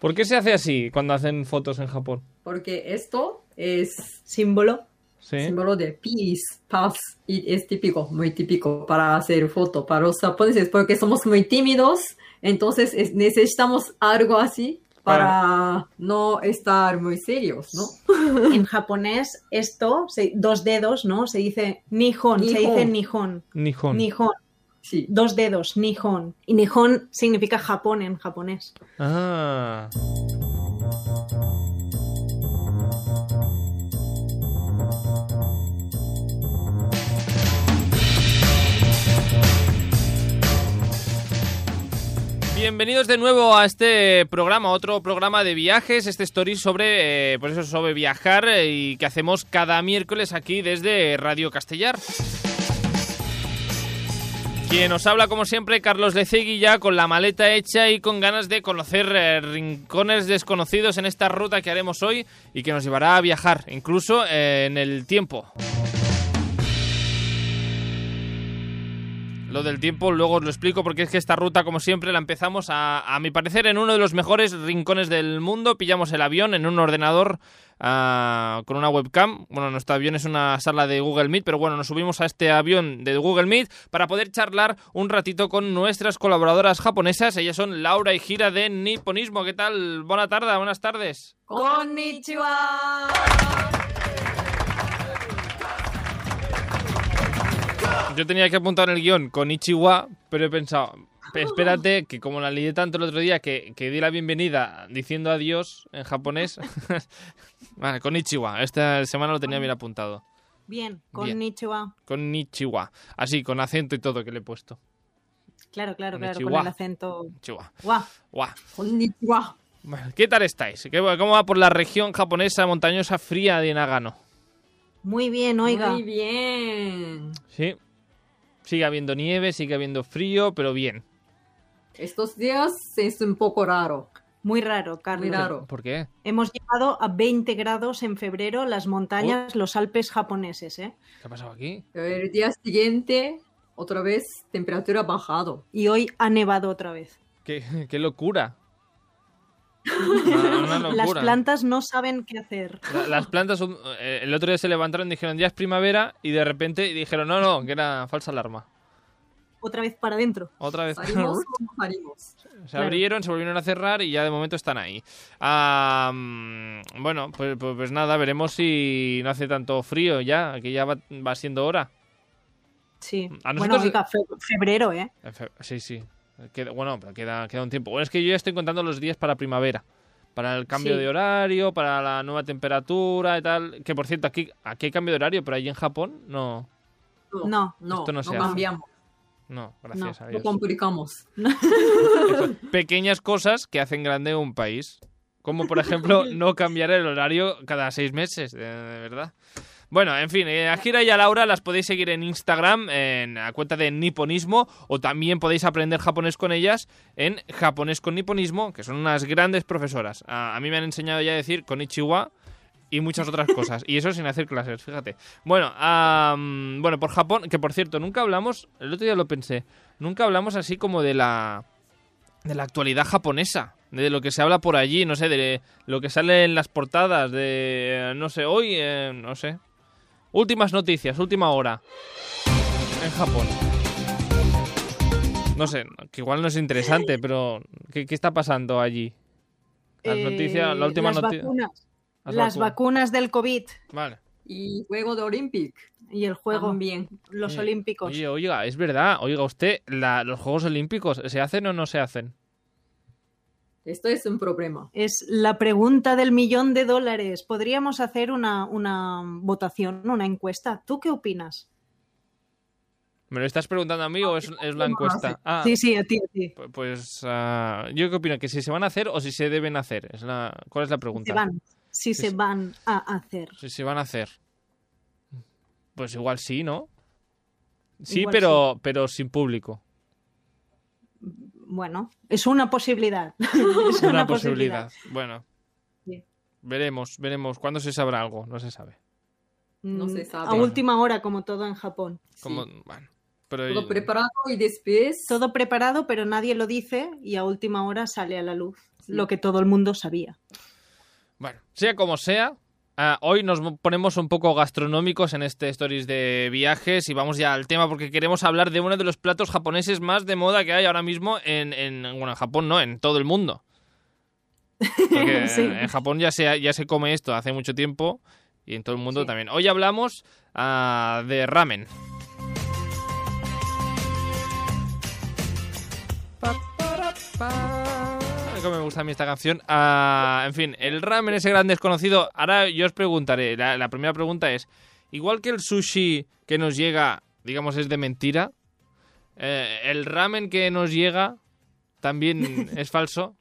¿Por qué se hace así cuando hacen fotos en Japón? Porque esto es Símbolo. ¿Sí? símbolo de peace, paz, y es típico, muy típico para hacer foto para los japoneses, porque somos muy tímidos, entonces es- necesitamos algo así para no estar muy serios, ¿no? En japonés, esto, se- dos dedos, ¿no? Se dice nihon, se Nihon. dice nihon. Nihon. Nihon. Dos dedos, nihon. Y nihon significa Japón en japonés. Ah. Bienvenidos de nuevo a este programa, otro programa de viajes, este story sobre, eh, pues eso, sobre viajar eh, y que hacemos cada miércoles aquí desde Radio Castellar. Quien nos habla, como siempre, Carlos Lecegui, ya con la maleta hecha y con ganas de conocer eh, rincones desconocidos en esta ruta que haremos hoy y que nos llevará a viajar, incluso eh, en el tiempo. Lo del tiempo luego os lo explico porque es que esta ruta, como siempre, la empezamos a, a mi parecer en uno de los mejores rincones del mundo. Pillamos el avión en un ordenador ah, con una webcam. Bueno, nuestro avión es una sala de Google Meet, pero bueno, nos subimos a este avión de Google Meet para poder charlar un ratito con nuestras colaboradoras japonesas. Ellas son Laura y Gira de Nipponismo. ¿Qué tal? Buena tarde, buenas tardes. Konnichiwa. Yo tenía que apuntar en el guion con Ichiwa, pero he pensado, "Pe- espérate, que como la lié tanto el otro día que, que di la bienvenida diciendo adiós en japonés. vale, con Ichiwa. Esta semana lo tenía bien apuntado. Bien, con. Nichiwa. Con Ichiwa. Así, con acento y todo que le he puesto. Claro, claro, claro, con el acento. Ichiwa. Guau. Guau. Konnichiwa. Bueno, ¿Qué tal estáis? ¿Qué- ¿Cómo va por la región japonesa montañosa fría de Nagano? Muy bien, oiga. Muy bien. Sí. Sigue habiendo nieve, sigue habiendo frío, pero bien. Estos días es un poco raro. Muy raro, Carlos. Muy raro. ¿Por qué? Hemos llegado a 20 grados en febrero las montañas, los Alpes japoneses, ¿eh? ¿Qué ha pasado aquí? El día siguiente, otra vez, temperatura bajado. Y hoy ha nevado otra vez. ¿Qué, qué locura? Una- una Las plantas no saben qué hacer. La- Las plantas, un- eh, el otro día se levantaron y dijeron, ya es primavera, y de repente dijeron, no, no, que era falsa alarma. Otra vez para adentro. Otra vez. Salimos salimos. Se Claro. abrieron, se volvieron a cerrar y ya de momento están ahí. Ah, bueno, pues, pues, pues nada, veremos si no hace tanto frío ya, que ya va, va siendo hora. Sí. A Bueno, nosotros- oiga, fe- febrero, ¿eh? Sí, sí. Queda- bueno, pero queda, queda un tiempo. Bueno, es que yo ya estoy contando los días para primavera. Para el cambio Sí. de horario, para la nueva temperatura y tal. Que por cierto, aquí, aquí hay cambio de horario, pero allí en Japón no. No, no, Esto no no, se hace. cambiamos, No, gracias a no Dios. complicamos. Pequeñas cosas que hacen grande un país. Como por ejemplo no cambiar el horario cada seis meses, de, de verdad. Bueno, en fin, eh, a Gira y a Laura las podéis seguir en Instagram, en la cuenta de Niponismo, o también podéis aprender japonés con ellas en Japonés con Niponismo, que son unas grandes profesoras. A, mí me han enseñado ya a decir Konichiwa y muchas otras cosas. Y eso sin hacer clases, fíjate. Bueno, bueno, por Japón, que por cierto, nunca hablamos, el otro día lo pensé, nunca hablamos así como de la de la actualidad japonesa, de lo que se habla por allí, no sé, de lo que sale en las portadas, de, no sé, hoy, eh, no sé. Últimas noticias, última hora. En Japón. No sé, que igual no es interesante, pero ¿qué, qué está pasando allí? Las Eh, noticias, la última las noticia. vacunas. Las Las vacu- vacunas del COVID Vale. Y juego de Olympic. y el juego, También. los Oye, olímpicos. Oye, oiga, es verdad. Oiga, usted, la- los Juegos Olímpicos, ¿se hacen o no se hacen? Esto es un problema. Es la pregunta del millón de dólares. Podríamos hacer una, una votación, una encuesta. ¿Tú qué opinas? ¿Me lo estás preguntando a mí o es, es la encuesta? Ah, Sí, sí, a ti, a ti. pu- Pues ah, yo qué opino, que si se van a hacer o si se deben hacer. Es la, ¿Cuál es la pregunta? Se van, si Sí, se sí. van a hacer. Si se van a hacer. Pues igual sí, ¿no? Sí, Igual pero, pero sin público. Bueno, es una posibilidad. es Una, posibilidad. Bueno. Sí. Veremos, veremos. ¿Cuándo se sabrá algo? No se sabe. No se Mm, sabe. A última hora, como todo en Japón. Como, Sí. bueno, pero Todo preparado y después. Todo preparado, pero nadie lo dice y a última hora sale a la luz. lo que todo el mundo sabía. Bueno, sea como sea, ah, hoy nos mo- ponemos un poco gastronómicos en este Stories de viajes y vamos ya al tema porque queremos hablar de uno de los platos japoneses más de moda que hay ahora mismo en, en bueno, en Japón no, en todo el mundo. Porque Sí. en Japón ya se, ya se come esto hace mucho tiempo y en todo el mundo Sí. también. Hoy hablamos ah, de ramen. Pa. Me gusta a mí esta canción. Ah, en fin, el ramen, ese gran desconocido. Ahora yo os preguntaré. La, la primera pregunta es: igual que el sushi que nos llega, digamos, es de mentira, eh, ¿el ramen que nos llega también es falso?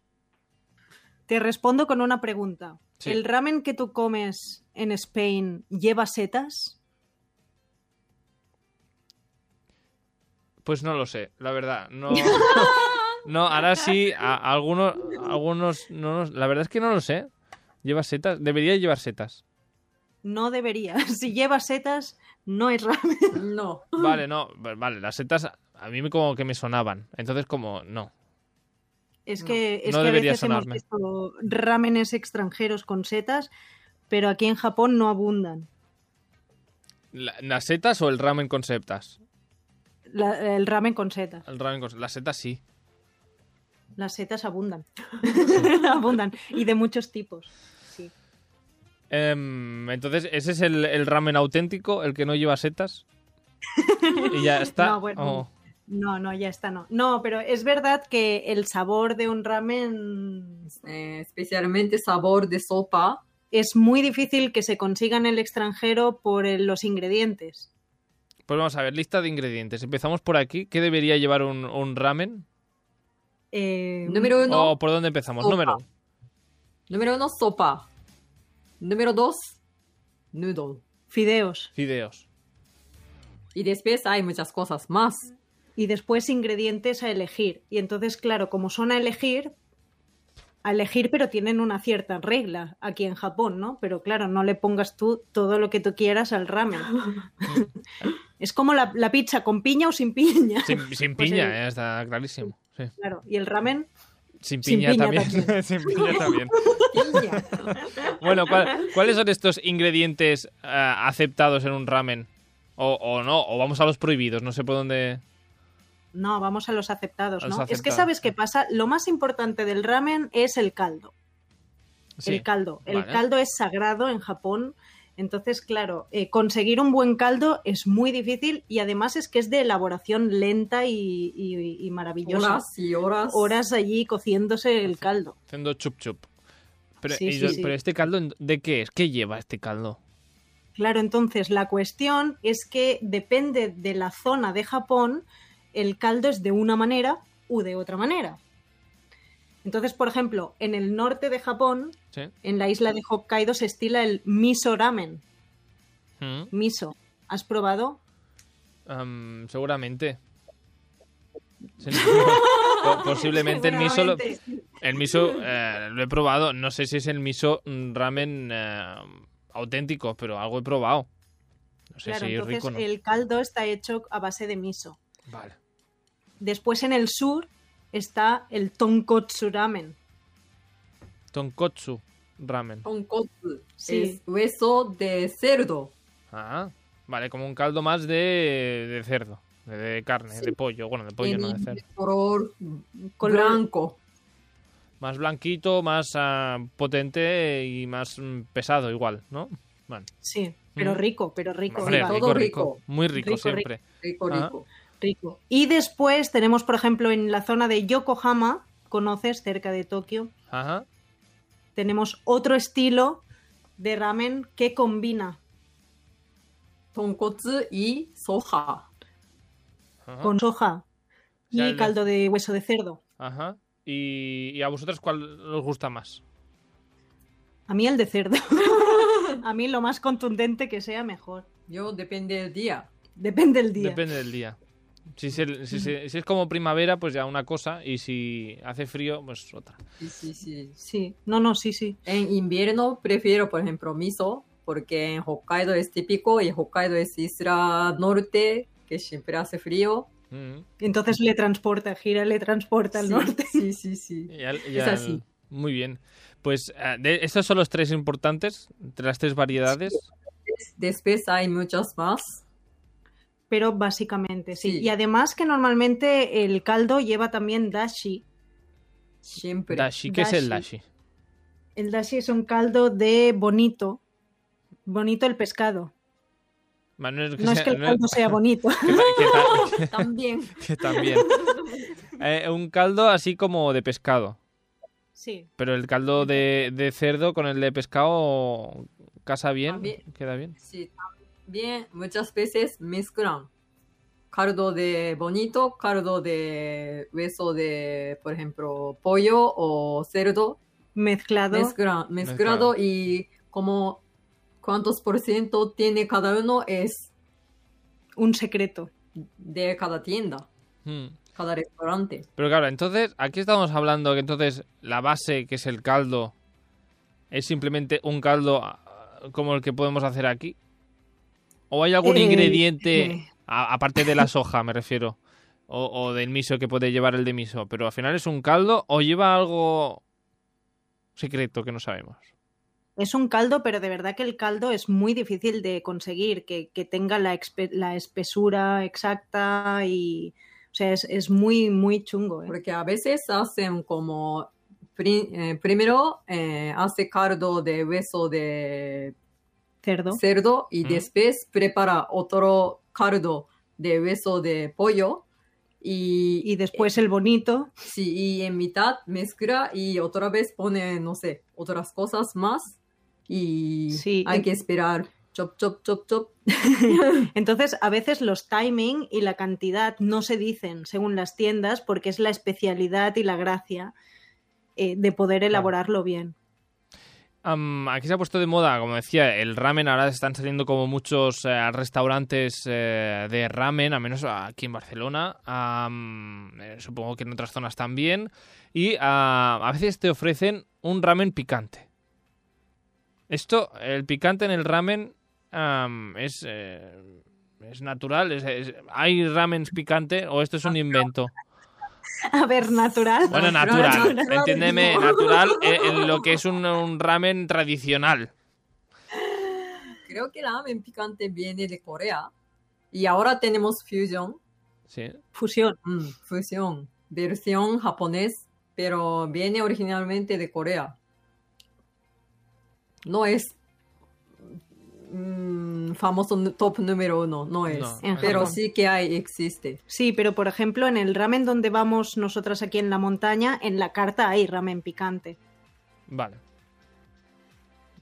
Te respondo con una pregunta. Sí. ¿El ramen que tú comes en Spain lleva setas? Pues no lo sé, la verdad. No, no ahora sí, a- algunos, algunos, no, los- la verdad es que no lo sé. ¿Lleva setas? Debería llevar setas. No debería. Si lleva setas, no es ramen. No. Vale, no, vale, las setas a mí me como que me sonaban. Entonces como, no. Es No. que, es No que a veces hemos visto ramenes extranjeros con setas, pero aquí en Japón no abundan. La- ¿Las setas o el ramen con setas? La- el ramen con setas. El ramen con las setas sí. Las setas abundan. abundan. Y de muchos tipos. Sí. Em, entonces, ¿ese es el, el ramen auténtico, el que no lleva setas? Y ya está. No, bueno. Oh. No, no, ya está, no. No, pero es verdad que el sabor de un ramen Eh, especialmente sabor de sopa. es muy difícil que se consiga en el extranjero por el- los ingredientes. Pues vamos a ver, lista de ingredientes. Empezamos por aquí. ¿Qué debería llevar un, un ramen? Eh, Número uno, ¿O por dónde empezamos? sopa. Número. número uno, sopa. Número dos, noodle. Fideos. Fideos. Y después hay muchas cosas más. Y después ingredientes a elegir. Y entonces, claro, como son a elegir, a elegir, pero tienen una cierta regla aquí en Japón, ¿no? Pero claro, no le pongas tú todo lo que tú quieras al ramen. es como la, la pizza con piña o sin piña. Sin, sin Pues piña, el- eh, está clarísimo. Sí. Claro, y el ramen, Sin Sin piña, también. también. sin piña también. Bueno, ¿cuál- ¿cuáles son estos ingredientes eh, aceptados en un ramen? O, o no, o vamos a los prohibidos, no sé por dónde. no, vamos a los aceptados, los ¿no? Es que sabes qué pasa, lo más importante del ramen es el caldo. Sí. El caldo. El Vale. caldo es sagrado en Japón. Entonces, claro, eh, conseguir un buen caldo es muy difícil y además es que es de elaboración lenta y, y- y maravillosa. Horas y horas. Horas allí cociéndose el caldo. Haciendo chup chup. Pero, Sí, y sí, yo- sí. pero este caldo, ¿de qué es? ¿Qué lleva este caldo? Claro, entonces la cuestión es que depende de la zona de Japón, el caldo es de una manera u de otra manera. Entonces, por ejemplo, en el norte de Japón, ¿Sí? en la isla de Hokkaido, se estila el miso ramen. Mm, Miso. ¿Has probado? am, seguramente. Posiblemente el miso, lo, el miso eh, lo he probado. No sé si es el miso mm, ramen eh, auténtico, pero algo he probado. No sé Claro, si es entonces rico o no. el caldo está hecho a base de miso. Vale. Después en el sur está el tonkotsu ramen. Tonkotsu ramen. Tonkotsu. Sí. Es hueso de cerdo. Ah, vale, como un caldo más de, de cerdo, de, de carne, Sí. de pollo, bueno, de pollo no de cerdo. color Color- blanco. Más blanquito, más ah, potente y más mm, pesado igual, ¿no? Vale. Sí, pero Mm. rico, pero rico. Hombre, viva, rico, todo rico, rico. Muy rico, Rico, siempre. Rico, Ah. rico. Rico. Y después tenemos, por ejemplo, en la zona de Yokohama, conoces, cerca de Tokio, Ajá. tenemos otro estilo de ramen que combina Tonkotsu y soja. ajá, con soja y caldo de hueso de cerdo. ajá. ¿Y, y a vosotros cuál os gusta más? A mí el de cerdo. A mí lo más contundente que sea mejor. Yo depende del día. Depende del día. Depende del día. Si, se- si se- si es como primavera, pues ya una cosa, y si hace frío, pues otra. Sí, sí, sí. Sí, no, no, sí, sí. En invierno prefiero, por ejemplo, miso, porque en Hokkaido es típico y Hokkaido es isla norte, que siempre hace frío. Mm. Entonces le transporta, gira, le transporta al Sí, norte. Sí, sí, sí. Y al- y Es al- así. Muy bien. Pues eh, de- estos son los tres importantes, de las tres variedades. Después hay muchas más. Pero básicamente, sí. Sí. Y además que normalmente el caldo lleva también dashi. Siempre. Dashi, ¿qué es el Dashi. El dashi es un caldo de bonito. Bonito el pescado. No es que, No es sea- que el no caldo sea bonito. que que ta- También. que también. Eh, un caldo así como de pescado. Sí. Pero el caldo de, de cerdo con el de pescado casa bien, También. queda bien. Sí, también muchas veces mezclan. Caldo de bonito, caldo de hueso de, por ejemplo, pollo o cerdo. Mezclado. Mezcla- mezclado y como cuántos por ciento tiene cada uno es un secreto. de cada tienda, Hmm. cada restaurante. Pero claro, entonces, aquí estamos hablando que entonces la base, que es el caldo, es simplemente un caldo ah, como el que podemos hacer aquí. ¿O hay algún Eh, ingrediente, eh. a- aparte de la soja, me refiero? O, o del miso que puede llevar el de miso. Pero al final es un caldo o lleva algo secreto que no sabemos. Es un caldo, pero de verdad que el caldo es muy difícil de conseguir, que, que tenga la, espesura exacta y... O sea, es, es muy, muy chungo. ¿eh? Porque a veces hacen como eh, primero eh, hace caldo de hueso de Cerdo. cerdo y Mm. después prepara otro caldo de hueso de pollo y, Y después el bonito. sí, y en mitad mezcla y otra vez pone, no sé, otras cosas más y Sí, hay en- que esperar. Chop, chop, chop, chop. Entonces, a veces los timing y la cantidad no se dicen según las tiendas porque es la especialidad y la gracia eh, de poder elaborarlo bien. Am, aquí se ha puesto de moda, como decía, el ramen. Ahora están saliendo como muchos eh, restaurantes eh, de ramen, al menos aquí en Barcelona. Eh, supongo que en otras zonas también. Y ah, a veces te ofrecen un ramen picante. Esto, el picante en el ramen am, es, es natural. es- es- ¿Hay ramens picante o esto es un invento? A ver, natural. Bueno, Natural. Entiéndeme, natural eh, en lo que es un, un ramen tradicional. Creo que el ramen picante viene de Corea y ahora tenemos fusion, Sí. Fusión. mm, fusión, versión japonés, pero viene originalmente de Corea. No es mm, famoso top número uno, no es. No, pero Japón. sí que hay, existe. Sí, pero por ejemplo, en el ramen donde vamos nosotras aquí en la montaña, en la carta hay ramen picante. Vale.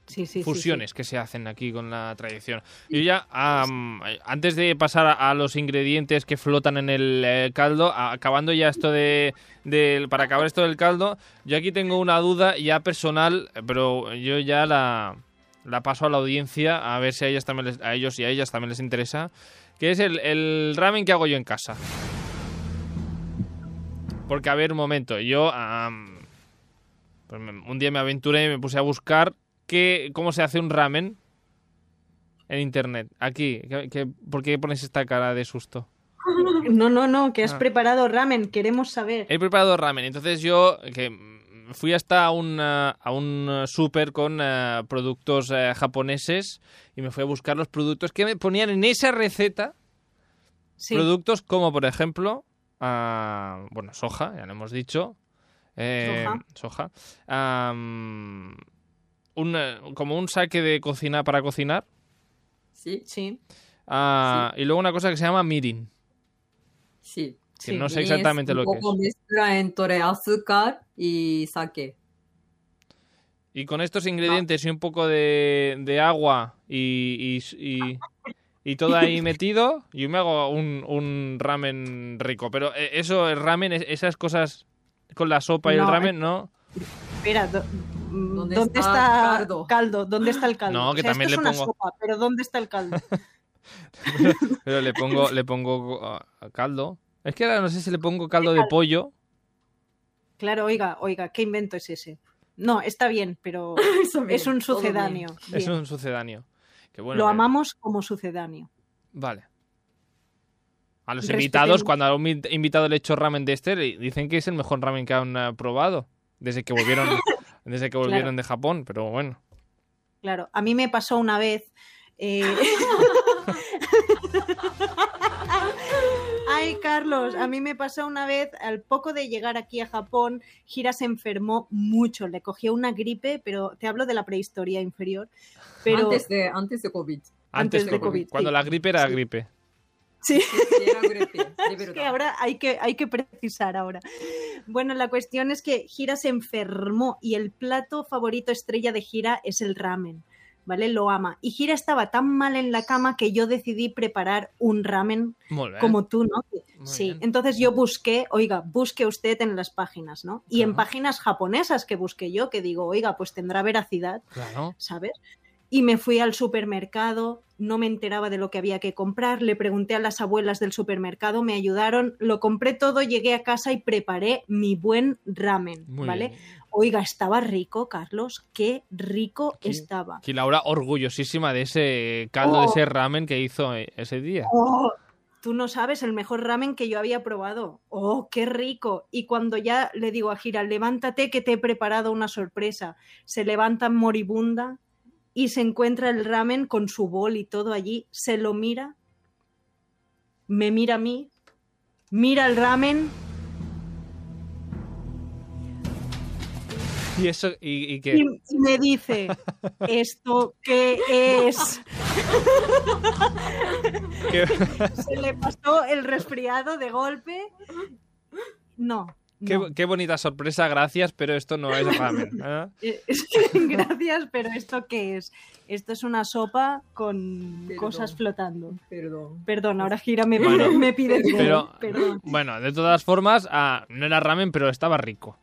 Sí, sí, sí, sí. Fusiones que se hacen aquí con la tradición. Yo ya, antes de pasar a, a los ingredientes que flotan en el eh, caldo, a- acabando ya esto de, del- Para acabar esto del caldo, yo aquí tengo una duda ya personal, pero yo ya la, la paso a la audiencia a ver si a, ellas también les- a ellos y a ellas también les interesa, que es el, el ramen que hago yo en casa. Porque, a ver, un momento, yo am, pues me- un día me aventuré y me puse a buscar qué, cómo se hace un ramen en internet. Aquí, ¿qué- qué- ¿por qué pones esta cara de susto? No, no, no, que has Ah. preparado ramen, queremos saber. He preparado ramen, entonces yo que fui hasta un, eh, a un eh, súper con eh, productos eh, japoneses y me fui a buscar los productos que me ponían en esa receta. Sí. Productos como, por ejemplo, ah, bueno, soja, ya lo hemos dicho. eh, soja. Am, un, como un saque de cocina para cocinar. Sí, Sí, ah, Y luego una cosa que se llama mirin. sí. Que sí. no sé Y es exactamente un lo que es. poco mezcla entre azúcar y sake. Y con estos ingredientes y un poco de, de agua y, y, y- y todo ahí metido, yo me hago un, un ramen rico. Pero eh, eso, el ramen, es- esas cosas con la sopa y el ramen, no. Espera, do- mm, ¿Dónde ¿dónde, está está, el caldo? caldo? ¿Dónde está el caldo? No, que O sea, también esto le es una pongo- sopa, pero ¿dónde está el caldo? Pero le pongo, le pongo ah, caldo. Es que ahora no sé si le pongo caldo de pollo. Claro, oiga, oiga, ¿qué invento es ese? No, está bien, pero bien, es un sucedáneo. Es un sucedáneo. Que bueno, Lo que- amamos como sucedáneo. Vale. A los Respetemos. invitados, cuando a un in- invitado le he hecho ramen de este, le dicen que es el mejor ramen que han eh, probado. Desde que volvieron, desde que volvieron de Japón, pero bueno. Claro, a mí me pasó una vez. eh, Ay, Carlos, a mí me pasó una vez, al poco de llegar aquí a Japón, Gira se enfermó mucho, le cogió una gripe, pero te hablo de la prehistoria inferior. Pero Antes de, antes de COVID. Antes, de COVID, Cuando sí. la gripe era Sí. gripe. sí, es que ahora hay que, hay que precisar ahora. Bueno, la cuestión es que Gira se enfermó y el plato favorito estrella de Gira es el ramen. ¿Vale? Lo ama. Y Gira estaba tan mal en la cama que yo decidí preparar un ramen como tú, ¿no? Muy sí, bien. entonces yo busqué, oiga, busque usted en las páginas, ¿no? Y en páginas japonesas que busqué yo, que digo, oiga, pues tendrá veracidad, Claro. ¿sabes? Y me fui al supermercado, no me enteraba de lo que había que comprar, le pregunté a las abuelas del supermercado, me ayudaron, lo compré todo, llegué a casa y preparé mi buen ramen, Muy ¿vale? bien. Oiga, estaba rico, Carlos, qué rico Aquí- estaba. Aquí Laura orgullosísima de ese caldo, de Oh. ese ramen que hizo eh, ese día. Oh, tú no sabes el mejor ramen que yo había probado. Oh, qué rico. Y cuando ya le digo a Gira, levántate que te he preparado una sorpresa, se levanta moribunda y se encuentra el ramen con su bol y todo allí, se lo mira, me mira a mí, mira el ramen, Y eso, y, y que y, me dice, ¿esto qué es? Se le pasó el resfriado de golpe. No. Qué, no. qué bonita sorpresa, gracias, pero esto no es ramen. ¿eh? Gracias, pero ¿esto qué es? Esto es una sopa con Perdón. cosas flotando. Perdón. Perdón, ahora Gira me, Bueno, me pide Pero, perdón. bueno, de todas formas, ah, no era ramen, pero estaba rico.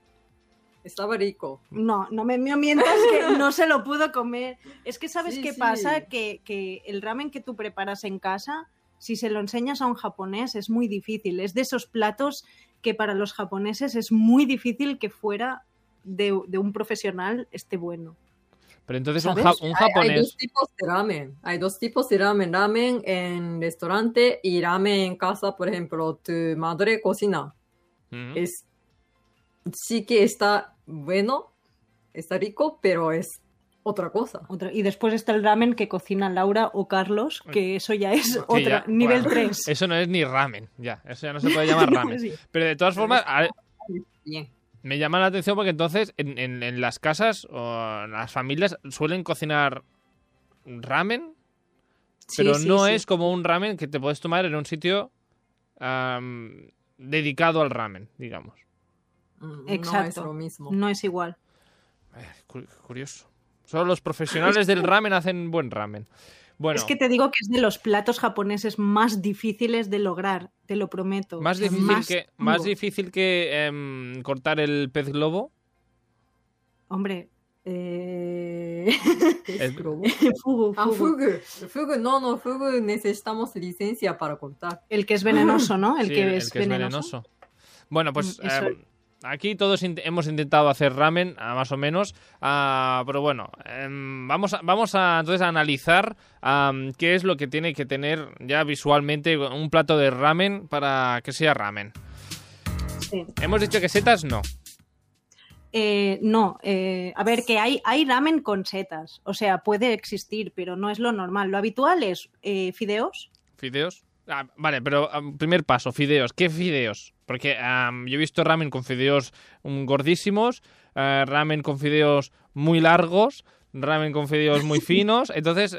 Estaba rico. No, no me, me mientas que no se lo pudo comer. Es que sabes Sí, qué sí. pasa, que, que el ramen que tú preparas en casa, si se lo enseñas a un japonés es muy difícil. Es de esos platos que para los japoneses es muy difícil que fuera de, de un profesional esté bueno. Pero entonces un, ¿Sabes? ja- un Hay, hay japonés... dos tipos de ramen. Hay dos tipos de ramen. Ramen en restaurante y ramen en casa. Por ejemplo, tu madre cocina. Es, sí que está bueno, está rico, pero es otra cosa. Otra- y después está el ramen que cocina Laura o Carlos, que eso ya es otra, ya- nivel bueno, 3. Eso no es ni ramen, ya. Eso ya no se puede llamar ramen. Sí. Pero de todas formas, a- me llama la atención porque entonces en, en- en las casas o en las familias suelen cocinar ramen, pero Sí, sí, no sí. es como un ramen que te puedes tomar en un sitio dedicado al ramen, digamos. Mm, Exacto. No es lo mismo. No es igual. Eh, cu- curioso. Solo los profesionales del ramen hacen buen ramen. Bueno, Es que te digo que es de los platos japoneses más difíciles de lograr, te lo prometo. más O sea, difícil que más difícil que em, cortar el pez globo. Hombre, eh... Es globo. fugu, Ah, fugu. fugu. Fugu, no, no, fugu necesitamos licencia para cortar. El que es venenoso, ¿no? El, Sí, que, el es que es venenoso. venenoso. Bueno, pues Mm, eso- em, aquí todos hemos intentado hacer ramen, ah, más o menos, ah, pero bueno, em, vamos, a, vamos a entonces a analizar qué es lo que tiene que tener ya visualmente un plato de ramen para que sea ramen. Sí. Hemos dicho que setas no. Eh, no, eh, a ver, que hay, hay ramen con setas. O sea, puede existir, pero no es lo normal. Lo habitual es eh, fideos. ¿Fideos? Ah, vale, pero primer paso, fideos. ¿Qué fideos? Porque yo he visto ramen con fideos mm, gordísimos, eh, ramen con fideos muy largos, ramen con fideos muy finos, entonces,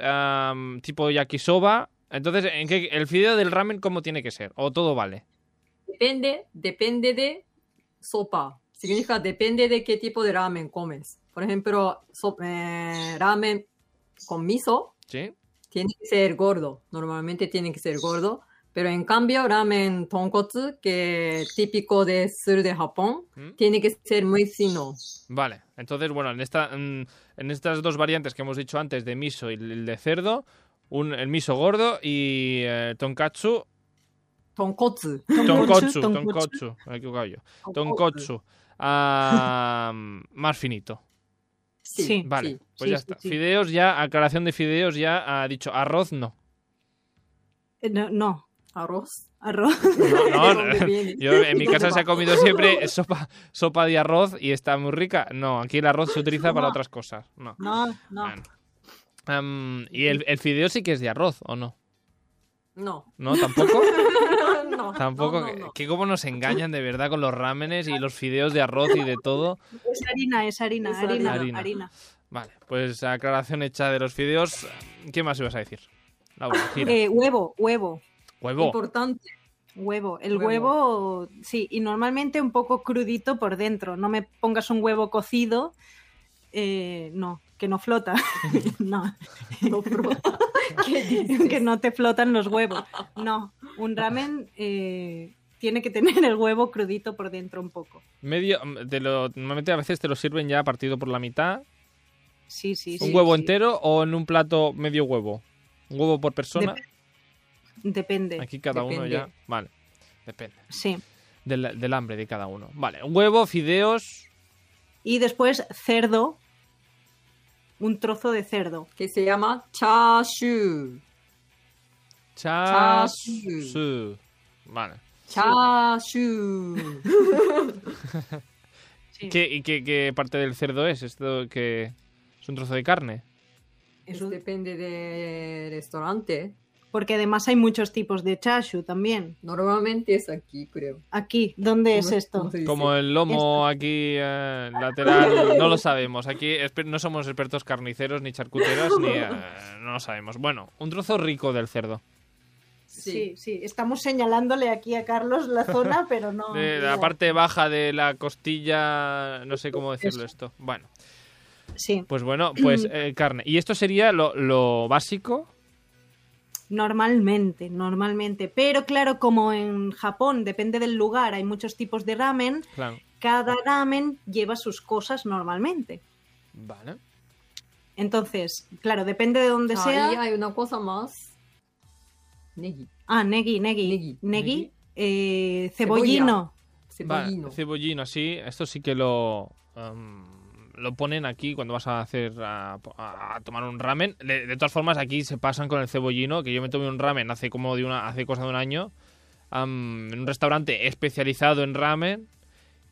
tipo yakisoba. Entonces, ¿en qué, ¿el fideo del ramen cómo tiene que ser? ¿O todo vale? Depende, depende de sopa. Significa depende de qué tipo de ramen comes. Por ejemplo, so- eh, ramen con miso ¿Sí? tiene que ser gordo. Normalmente tiene que ser gordo. Pero en cambio, ramen tonkotsu, que es típico de sur de Japón, ¿Mm? tiene que ser muy fino. Vale, entonces, bueno, en, esta, mm, en estas dos variantes que hemos dicho antes de miso y el de cerdo, un, el miso gordo y eh, tonkatsu Tonkotsu. Tonkotsu, Tonkotsu. me he equivocado yo. Tonkotsu, ah, más finito. Sí, Sí. Vale, sí. pues sí, ya está. sí. Fideos ya, aclaración de fideos ya ha dicho arroz no. Eh, No, no. Arroz. Arroz. No, no, yo en mi casa se ha comido siempre sopa, sopa de arroz y está muy rica. No, aquí el arroz se utiliza para otras cosas. No. No, no. ¿Y el, el fideo sí que es de arroz o no? No. ¿No? ¿Tampoco? no. Tampoco. No, no, no. Que cómo nos engañan de verdad con los rámenes y los fideos de arroz y de todo. Es harina, es harina, Es harina, harina. harina. Vale, pues aclaración hecha de los fideos. ¿Qué más ibas a decir? Laura. Eh, huevo, huevo, Huevo. Importante. huevo. El Huevo. huevo. sí, y normalmente un poco crudito por dentro. No me pongas un huevo cocido. eh, no, que no flota. no, No, pero- ¿Qué dices? que no te flotan los huevos. No, un ramen eh, tiene que tener el huevo crudito por dentro un poco. Medio, te lo, normalmente a veces te lo sirven ya partido por la mitad. Sí, sí, ¿Un sí, huevo sí. entero o en un plato medio huevo? ¿Un huevo por persona? Depende. Aquí cada uno ya. Vale. Depende. Sí. Del, del hambre de cada uno. Vale. Un huevo, fideos. Y después cerdo. Un trozo de cerdo. Que se llama chashu. Chasu. Vale. Chashu. Sí. ¿Qué, ¿Y qué, qué parte del cerdo es? ¿Esto que es un trozo de carne? Es Eso depende del restaurante. Porque además hay muchos tipos de chashu también. Normalmente es aquí, creo. Aquí, ¿dónde es ¿Cómo- esto? Como el lomo aquí eh, lateral, no lo sabemos. Aquí no somos expertos carniceros ni charcuteros, ni eh, no lo sabemos. Bueno, un trozo rico del cerdo. Sí, sí. Estamos señalándole aquí a Carlos la zona, pero no. De la parte baja de la costilla, no sé cómo decirlo esto. Bueno, Sí. pues bueno, pues eh, carne. ¿Y esto sería lo, lo básico? Normalmente, normalmente. Pero claro, como en Japón, depende del lugar, hay muchos tipos de ramen, Claro. cada ramen lleva sus cosas normalmente. Vale. Entonces, claro, depende de dónde Ahí sea. hay una cosa más. Negi. Ah, negi, negi. Negi, Negi, negi. eh, cebollino. Cebollino. Vale, cebollino, sí. Esto sí que lo, em, lo ponen aquí cuando vas a hacer a, tomar un ramen. De, de todas formas, aquí se pasan con el cebollino, que yo me tomé un ramen hace como de una, hace cosa de un año, am, en un restaurante especializado en ramen.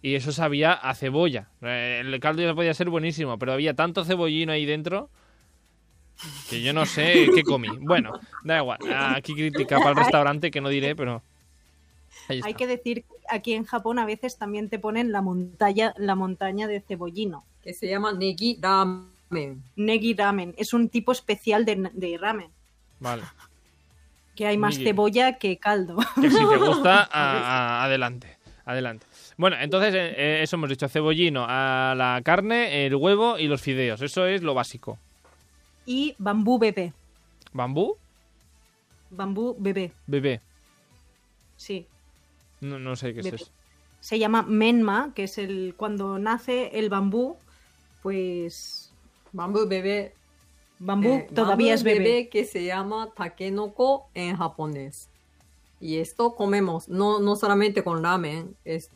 Y eso sabía a cebolla. Eh, El caldo ya podía ser buenísimo, pero había tanto cebollino ahí dentro que yo no sé qué comí. Bueno, da igual. Aquí crítica para el restaurante que no diré, pero. Hay que decir que aquí en Japón a veces también te ponen la montaña, la montaña de cebollino. Que se llama negi ramen. Negi ramen. Es un tipo especial de, de ramen. Vale. Que hay más Negi. cebolla que caldo. Que si te gusta, a- a- adelante. Adelante. Bueno, entonces eh, eh, eso hemos dicho, cebollino, a la carne, el huevo y los fideos. Eso es lo básico. Y bambú bebé. ¿Bambú? Bambú bebé. Bebé. Sí. No, no sé qué es Bebé. eso. Se llama menma, que es el cuando nace el bambú, pues Bambú bebé. bambú eh, todavía bambú es bebé. que se llama takenoko en japonés. Y esto comemos, no, no solamente con ramen. Es,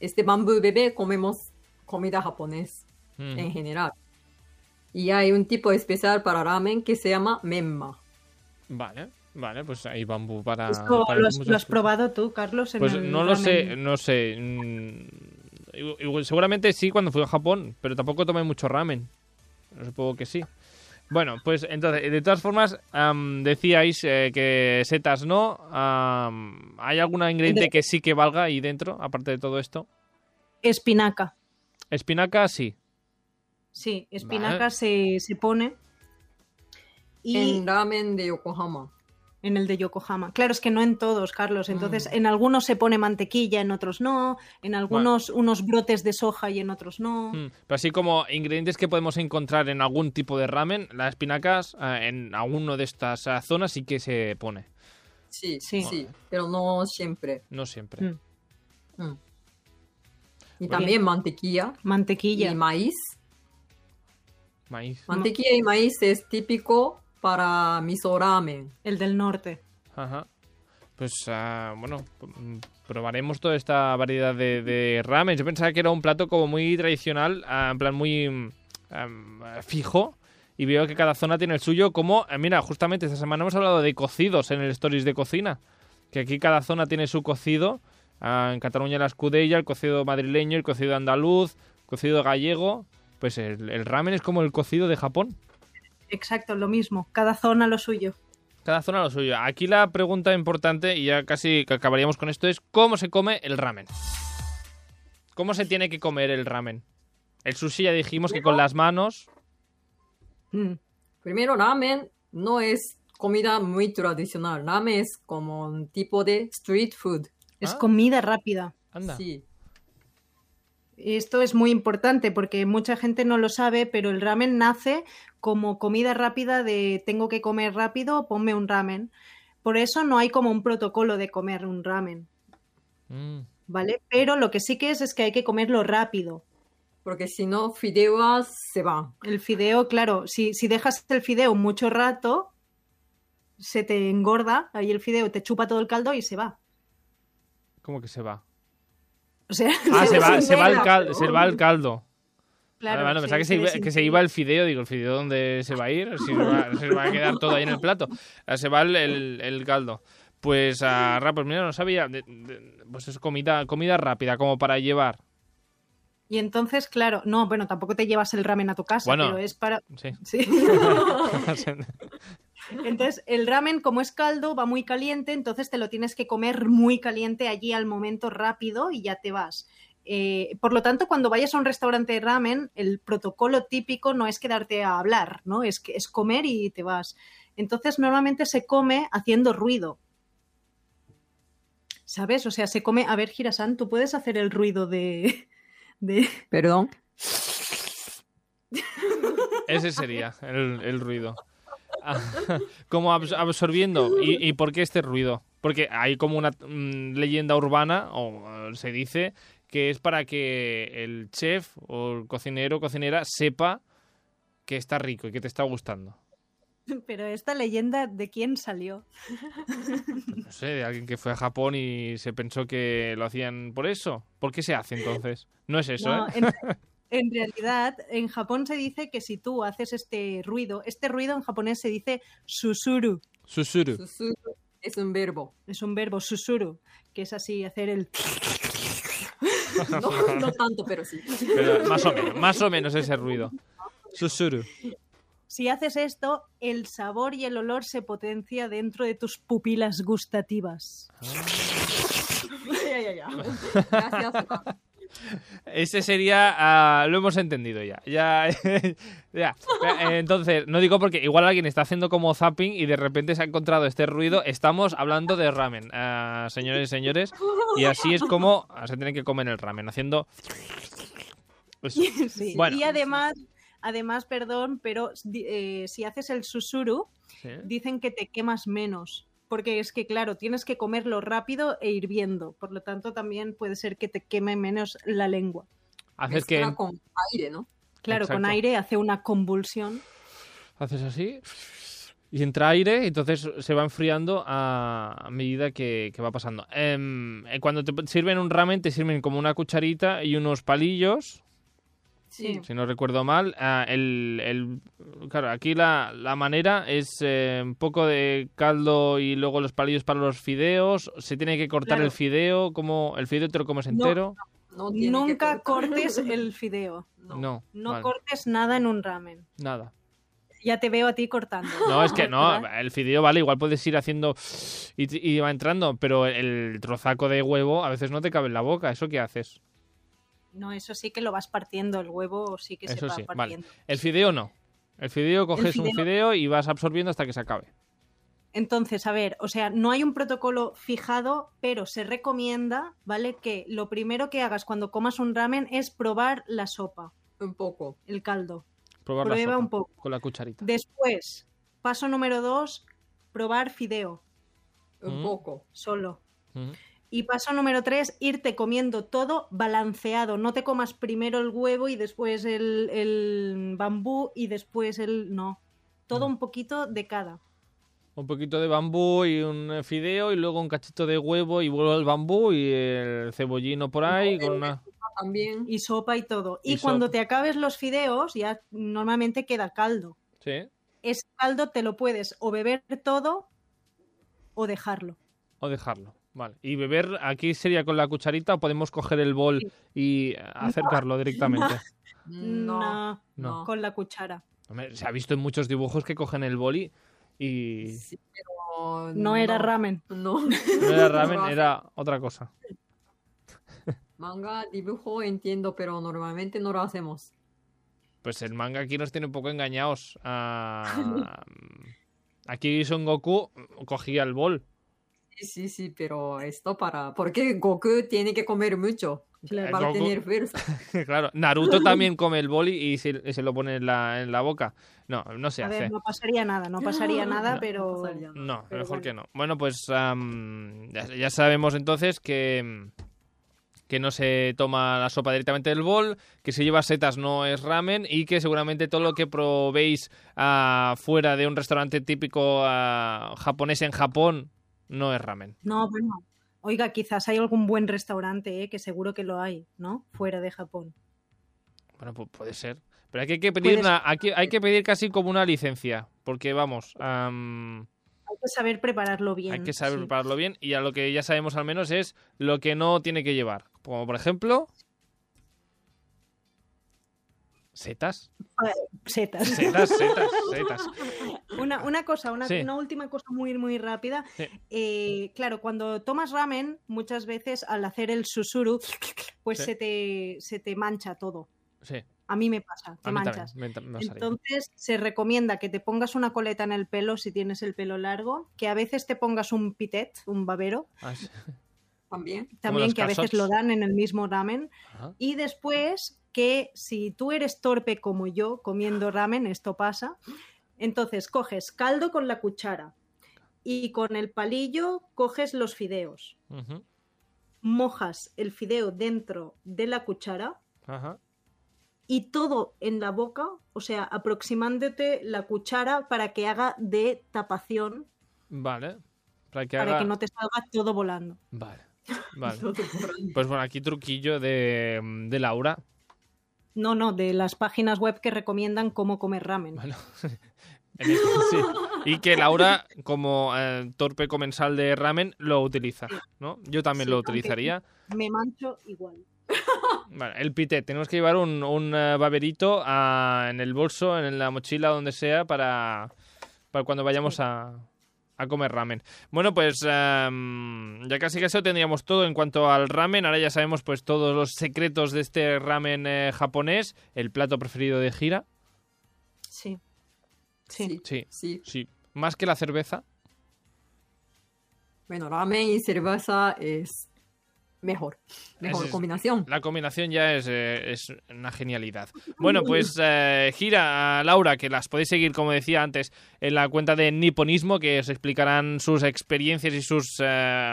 este bambú bebé comemos comida japonés Mm. en general. Y hay un tipo especial para ramen que se llama menma. Vale, vale, pues hay bambú para... Esto para lo, has, lo probado tú, Carlos. en Pues el no lo sé, no sé. Mm, seguramente sí cuando fui a Japón, pero tampoco tomé mucho ramen. Supongo que sí. Bueno, pues entonces, de todas formas, decíais eh, que setas no. ¿Hay algún ingrediente que sí que valga ahí dentro, aparte de todo esto? Espinaca. Espinaca, sí. Sí, espinaca Vale. se, se pone. Y En ramen de Yokohama. En el de Yokohama. Claro, es que no en todos, Carlos. Entonces, Mm. en algunos se pone mantequilla, en otros no. En algunos unos brotes de soja y en otros no. Mm, Pero así como ingredientes que podemos encontrar en algún tipo de ramen, las espinacas eh, en alguno de estas eh, zonas sí que se pone. Sí, Sí. sí, pero no siempre. No siempre. Mm. Mm. Y también mantequilla Mantequilla. y maíz. Maíz. Mantequilla y maíz es típico para miso ramen. El del norte. Ajá. Pues ah, bueno, probaremos toda esta variedad de, de ramen. Yo pensaba que era un plato como muy tradicional, ah, en plan muy mm, am, fijo. Y veo que cada zona tiene el suyo. Como, eh, mira, justamente esta semana hemos hablado de cocidos en el Stories de cocina. que aquí cada zona tiene su cocido. Ah, en Cataluña la escudella, el cocido madrileño, el cocido andaluz, cocido gallego. Pues el, el ramen es como el cocido de Japón. Exacto, lo mismo. Cada zona lo suyo. Cada zona lo suyo. Aquí la pregunta importante, y ya casi acabaríamos con esto, es ¿cómo se come el ramen? ¿Cómo se tiene que comer el ramen? El sushi ya dijimos que con las manos. Mm. Primero, ramen no es comida muy tradicional. Ramen es como un tipo de street food. Es Ah. comida rápida. Anda. Sí. Esto es muy importante porque mucha gente no lo sabe, pero el ramen nace como comida rápida de tengo que comer rápido, ponme un ramen. Por eso no hay como un protocolo de comer un ramen, Mm. ¿vale? Pero lo que sí que es es que hay que comerlo rápido. Porque si no, fideos se van. El fideo, claro, si, si dejas el fideo mucho rato, se te engorda, ahí el fideo te chupa todo el caldo y se va. ¿Cómo que se va? O sea, Ah, se va, se va el, desintegra, cal- pero- se va caldo. claro, Vale, pensaba que se, iba, que se desintegra. iba el fideo. Digo, ¿el fideo dónde se va a ir? Si se va, se va a quedar todo ahí en el plato. Ah, Se va el, el- el caldo. Pues, a pues mira, no sabía. de- de- pues es comida, comida rápida, como para llevar. Y entonces, claro, no, bueno, tampoco te llevas el ramen a tu casa, Bueno. pero es para... Sí. Sí. Entonces, el ramen, como es caldo, va muy caliente, entonces te lo tienes que comer muy caliente allí al momento rápido y ya te vas. Eh, por lo tanto, cuando vayas a un restaurante de ramen, el protocolo típico no es quedarte a hablar, ¿no? Es, que, es comer y te vas. Entonces, normalmente se come haciendo ruido. ¿Sabes? O sea, se come. A ver, Girasan, ¿tú puedes hacer el ruido de. de... Perdón. Ese sería el, el ruido. Como abs- absorbiendo. ¿Y, y por qué este ruido? Porque hay como una mm, leyenda urbana, o eh, se dice, que es para que el chef o el cocinero o cocinera sepa que está rico y que te está gustando. Pero esta leyenda, ¿de quién salió? No sé, de alguien que fue a Japón y se pensó que lo hacían por eso. ¿Por qué se hace entonces? No es eso, No, ¿eh? en, en realidad, en Japón se dice que si tú haces este ruido, este ruido en japonés se dice susuru, Susuru. Susuru es un verbo. es un verbo susuru, que es así, hacer el... No, no tanto, pero sí. Pero más o menos, más o menos ese ruido. Susuru. Si haces esto, el sabor y el olor se potencia dentro de tus pupilas gustativas. Ya, ya, ya. Gracias. Ese sería, ah, lo hemos entendido ya. Ya, ya. Entonces, no digo porque igual alguien está haciendo como zapping y de repente se ha encontrado este ruido. Estamos hablando de ramen, ah, señores y señores. Y así es como ah, se tiene que comer el ramen, haciendo... Eso. Sí. Bueno. Y además, además, perdón, pero eh, si haces el susuru, Sí. dicen que te quemas menos. Porque es que, claro, tienes que comerlo rápido e hirviendo. Por lo tanto, también puede ser que te queme menos la lengua. Haces que con aire, ¿no? Claro, con aire hace una convulsión. haces así y entra aire y entonces se va enfriando a medida que, que va pasando. Em, eh, cuando te sirven un ramen te sirven como una cucharita y unos palillos Sí. si no recuerdo mal. Ah, el, el- claro, aquí la, la manera es eh, un poco de caldo y luego los palillos para los fideos. Se tiene que cortar Claro. el fideo, como el fideo te lo comes entero. No Nunca cortes el fideo. No. No, No vale, cortes nada en un ramen. nada. Ya te veo a ti cortando. No, es que no, el fideo vale, igual puedes ir haciendo y, y va entrando, pero el trozaco de huevo a veces no te cabe en la boca. ¿Eso qué haces? No, eso sí que lo vas partiendo. El huevo sí que se Eso va sí, vale. partiendo. El fideo no. El fideo coges un fideo- fideo y vas absorbiendo hasta que se acabe. Entonces, a ver, o sea, no hay un protocolo fijado, pero se recomienda, ¿vale? Que lo primero que hagas cuando comas un ramen es probar la sopa, Un poco. el caldo. Probar la Prueba sopa un poco. con la cucharita. Después, paso número dos, probar fideo, Un Mm. poco. solo. Ujú. Y paso número tres, irte comiendo todo balanceado. No te comas primero el huevo y después el, el bambú y después el... No. Todo Mm. un poquito de cada. Un poquito de bambú y un fideo y luego un cachito de huevo y vuelvo al bambú y el cebollino por ahí con una... También. Y sopa y todo. Y, Y cuando sopa. te acabes los fideos, ya normalmente queda caldo. Sí. Ese caldo te lo puedes o beber todo o dejarlo. O dejarlo. Vale. ¿Y beber aquí sería con la cucharita o podemos coger el bol y acercarlo directamente? No, No, No. con la cuchara. Hombre, se ha visto en muchos dibujos que cogen el boli y Sí, pero No era ramen. No. no era ramen, era otra cosa. Manga, dibujo entiendo, pero normalmente no lo hacemos. Pues el manga aquí nos tiene un poco engañados. Ah, aquí Son Goku cogía el bol. Sí, sí, sí, pero esto para... Porque Goku tiene que comer mucho Claro. para Goku- tener fuerza. claro, Naruto también come el boli y se, se lo pone en la, en la boca. No, no se A hace. ver, no pasaría nada, no pasaría nada, No. pero... No pasaría nada. No, Pero mejor bueno. que no. Bueno, pues ya, ya sabemos entonces que, que no se toma la sopa directamente del bol, que si lleva setas no es ramen y que seguramente todo lo que probéis ah, fuera de un restaurante típico ah, japonés en Japón no es ramen. No, bueno. Oiga, quizás hay algún buen restaurante, ¿eh? que seguro que lo hay, ¿no? Fuera de Japón. Bueno, pues puede ser. Pero aquí hay que pedir una, aquí hay que pedir casi como una licencia, porque vamos, am, Hay que saber prepararlo bien. hay que saber sí. prepararlo bien y a lo que ya sabemos al menos es lo que no tiene que llevar. Como por ejemplo, setas. Setas. Setas, setas, setas. Una, una cosa, una, Sí. una última cosa muy, muy rápida. Sí. Eh, claro, cuando tomas ramen, muchas veces al hacer el susuru, pues Sí. se, te, se te mancha todo. Sí, A mí me pasa, te manchas. también. me- me pasaría. Entonces se recomienda que te pongas una coleta en el pelo si tienes el pelo largo, que a veces te pongas un pitet, un babero, Ah, sí. También. también que a veces lo dan en el mismo ramen. Ajá. Y después que si tú eres torpe como yo comiendo ramen, esto pasa, entonces coges caldo con la cuchara y con el palillo coges los fideos, mojas el fideo dentro de la cuchara Ajá. y todo en la boca, o sea, aproximándote la cuchara para que haga de tapación, Vale. Para que para haga... que no te salga todo volando. Vale. Vale. Todo. Pues bueno, aquí truquillo de, de Laura. No, no, de las páginas web que recomiendan cómo comer ramen. Bueno, en este- sí. Y que Laura, como eh, torpe comensal de ramen, lo utiliza, ¿no? Yo también Sí, lo utilizaría. Me mancho igual. Vale, el pitet. Tenemos que llevar un, un eh, baberito en el bolso, en la mochila, donde sea, para, para cuando vayamos a, a comer ramen. Bueno, pues em, ya casi que eso tendríamos todo en cuanto al ramen. Ahora ya sabemos pues todos los secretos de este ramen eh, japonés. El plato preferido de Gira. Sí. Sí. Sí, Sí. sí. Más que la cerveza. Bueno, ramen y cerveza es mejor. Mejor es- combinación. La combinación ya es, eh, es una genialidad. Bueno, pues eh, gira a Laura, que las podéis seguir, como decía antes, en la cuenta de Niponismo, que os explicarán sus experiencias y sus eh,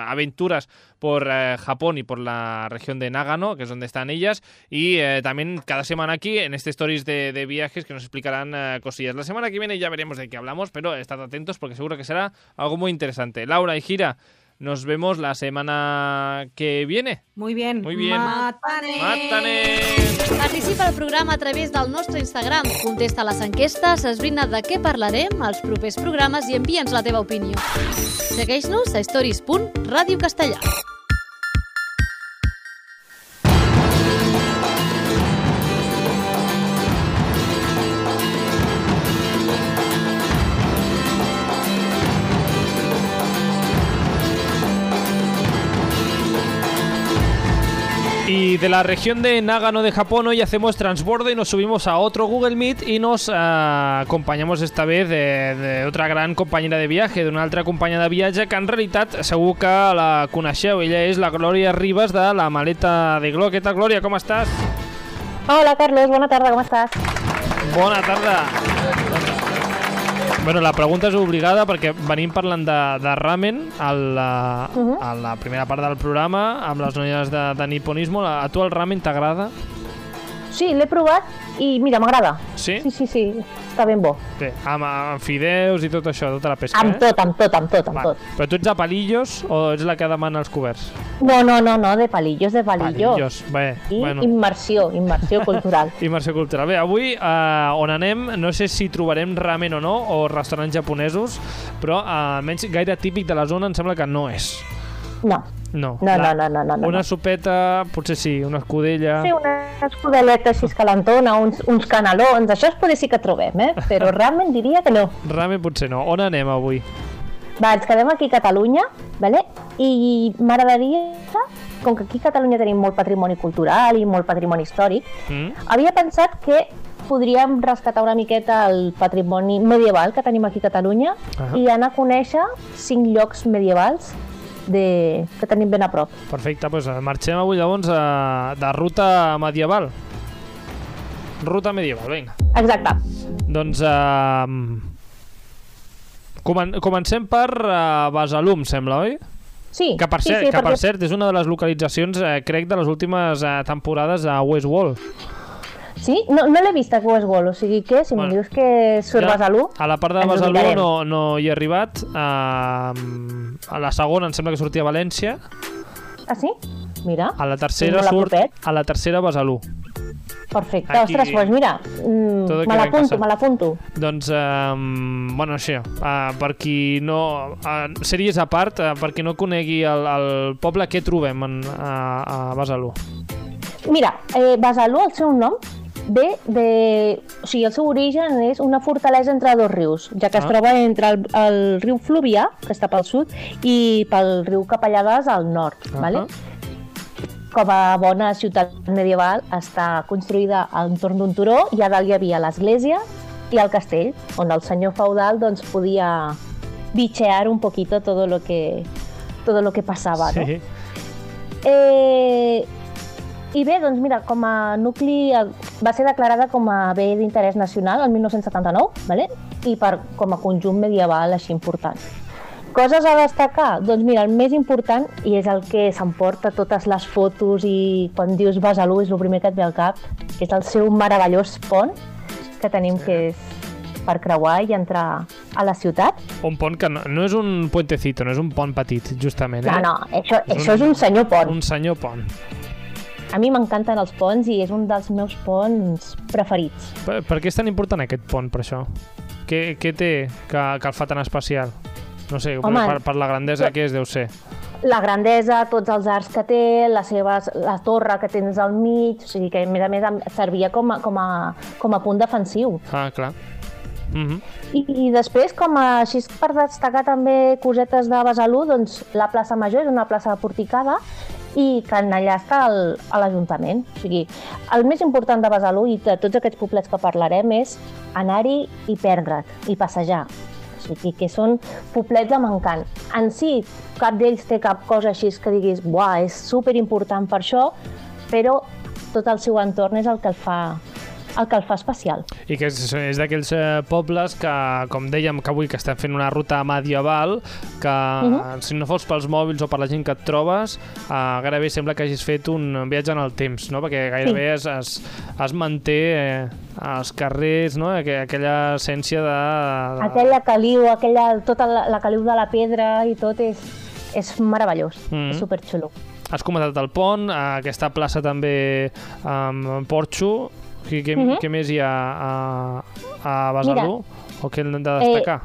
aventuras por eh, Japón y por la región de Nagano, que es donde están ellas. Y eh, también cada semana aquí en este Stories de, de viajes que nos explicarán eh, cosillas. La semana que viene ya veremos de qué hablamos, pero estad atentos porque seguro que será algo muy interesante. Laura y gira. Nos vemos la semana que viene. Muy bien. Muy bien. Matane. ¡Mátane! Participa al programa a través del nostre Instagram. Contesta les enquestes, esbrina de què parlarem als propers programes i envia'ns la teva opinió. Segueix-nos a stories.radiocastellà. Y de la región de Nagano de Japón hoy hacemos transbordo y nos subimos a otro Google Meet y nos ah, acompanyamos esta vez de, de otra gran compañera de viaje, d'una altra companya de viatge que en realitat segur que la coneixeu. Ella és la Glòria Ribas de la Maleta de Glo. Què tal, Glòria? Com estàs? Hola Carlos, bona tarda, com estàs? Bona tarda. Bueno, la pregunta és obligada perquè venim parlant de, de ramen a la, Mhm. a la primera part del programa amb les noies de, de Niponismo. A tu el ramen t'agrada? Sí, l'he provat i mira, m'agrada. Sí? Sí, sí, sí, està ben bo. Bé, amb, amb fideus i tot això, tota la pesca, Amb eh? tot, amb tot, amb tot, amb Va. tot. Però tu ets de palillos o ets la que demana els coberts? No, no, no, no, de palillos, de palillos. Palillos, bé, I bueno. immersió, immersió cultural. Immersió cultural. Bé, avui eh, on anem, no sé si trobarem ramen o no, o restaurants japonesos, però eh, almenys gaire típic de la zona em sembla que no és. No. No. No, La- no, no, no, no. Una sopeta, potser sí, una escudella... Sí, una escudelleta així calentona, uns, uns canelons, això es potser sí que trobem, eh? Però realment diria que no. Ramen potser no. On anem avui? Va, ens quedem aquí a Catalunya, vale? i m'agradaria, com que aquí a Catalunya tenim molt patrimoni cultural i molt patrimoni històric, Mm? havia pensat que podríem rescatar una miqueta el patrimoni medieval que tenim aquí a Catalunya Ah. i anar a conèixer cinc llocs medievals de... que tenim ben a prop. Perfecte, doncs marxem avui llavors a... de ruta medieval. Ruta medieval, vinga. Exacte. Doncs uh, comen comencem per uh, Besalú, em sembla, oi? Sí, Que per, sí, cert, sí, que per perquè- cert és una de les localitzacions, eh, crec, de les últimes eh, temporades a Westworld. Sí? No, no l'he vist a Westworld, o sigui que si Bueno. em dius que surt Ja, Besalú... A la part de Besalú mirarem. no, no hi he arribat. Uh, a la segona em sembla que sortia a València. Ah, sí? Mira, A la tercera a surt propet. a la tercera Besalú. perfecte. Aquí- Ostres, doncs mira, mm, me l'apunto, me l'apunto. Doncs, um, bueno, això, uh, per qui no... Uh, sèries a part, uh, per qui no conegui el, el poble, què trobem en, a, a Besalú? Mira, eh, Besalú, el seu nom, ve de... O sigui, el seu origen és una fortalesa entre dos rius, ja que Ah. es troba entre el, el riu Fluvià, que està pel sud, i pel riu Capellades al nord, Ah. vale? com a bona ciutat medieval, està construïda entorn d'un turó i a dalt hi havia l'església i el castell, on el senyor feudal doncs, podia bichear un poquito todo lo que, todo lo que passava. No? Sí. Eh, I bé, doncs mira, com a nucli va ser declarada com a bé d'interès nacional el 1979, vale? i per, com a conjunt medieval així important. Coses a destacar? Doncs mira, el més important, i és el que s'emporta totes les fotos i quan dius Besalú és el primer que et ve al cap, és el seu meravellós pont que tenim Sí. que és per creuar i entrar a la ciutat. Un pont que no, no és un puentecito, no és un pont petit, justament. Eh? No, no, això, És això un- és un senyor pont. Un senyor pont. A mi m'encanten els ponts i és un dels meus ponts preferits. Per, per què és tan important aquest pont, per això? Què, què té que, que el fa tan especial? No sé, Home, per, per la grandesa que és, deu ser. La grandesa, tots els arcs que té, la, seva, la torre que tens al mig, o sigui que a més a més servia com a, com a, com a punt defensiu. Ah, clar. Mm -hmm. I, I després, com a, així per destacar també cosetes de Besalú, doncs la plaça Major és una plaça porticada i que allà està el- a l'Ajuntament. O sigui, el més important de Besalú i de tots aquests poblets que parlarem és anar-hi i perdre't, i passejar. O sigui, que són poblets amb encant. En si, cap d'ells té cap cosa així que diguis, buah, és super important per això, però tot el seu entorn és el que el fa, el que el fa especial. I que és, és d'aquells eh, pobles que, com dèiem, que avui que estem fent una ruta medieval, que Mhm. si no fos pels mòbils o per la gent que et trobes, eh, gairebé sembla que hagis fet un viatge en el temps, no? perquè gairebé es, es, es manté eh, als carrers no? Aqu aquella essència de... de... Aquella caliu, aquella, tota la, la caliu de la pedra i tot és, és meravellós, Mhm. mm. és superxulo. Has comentat el pont, eh, aquesta plaça també amb Porxo, què, què, Mhm. què més hi ha a, a Besalú? O què hem de destacar?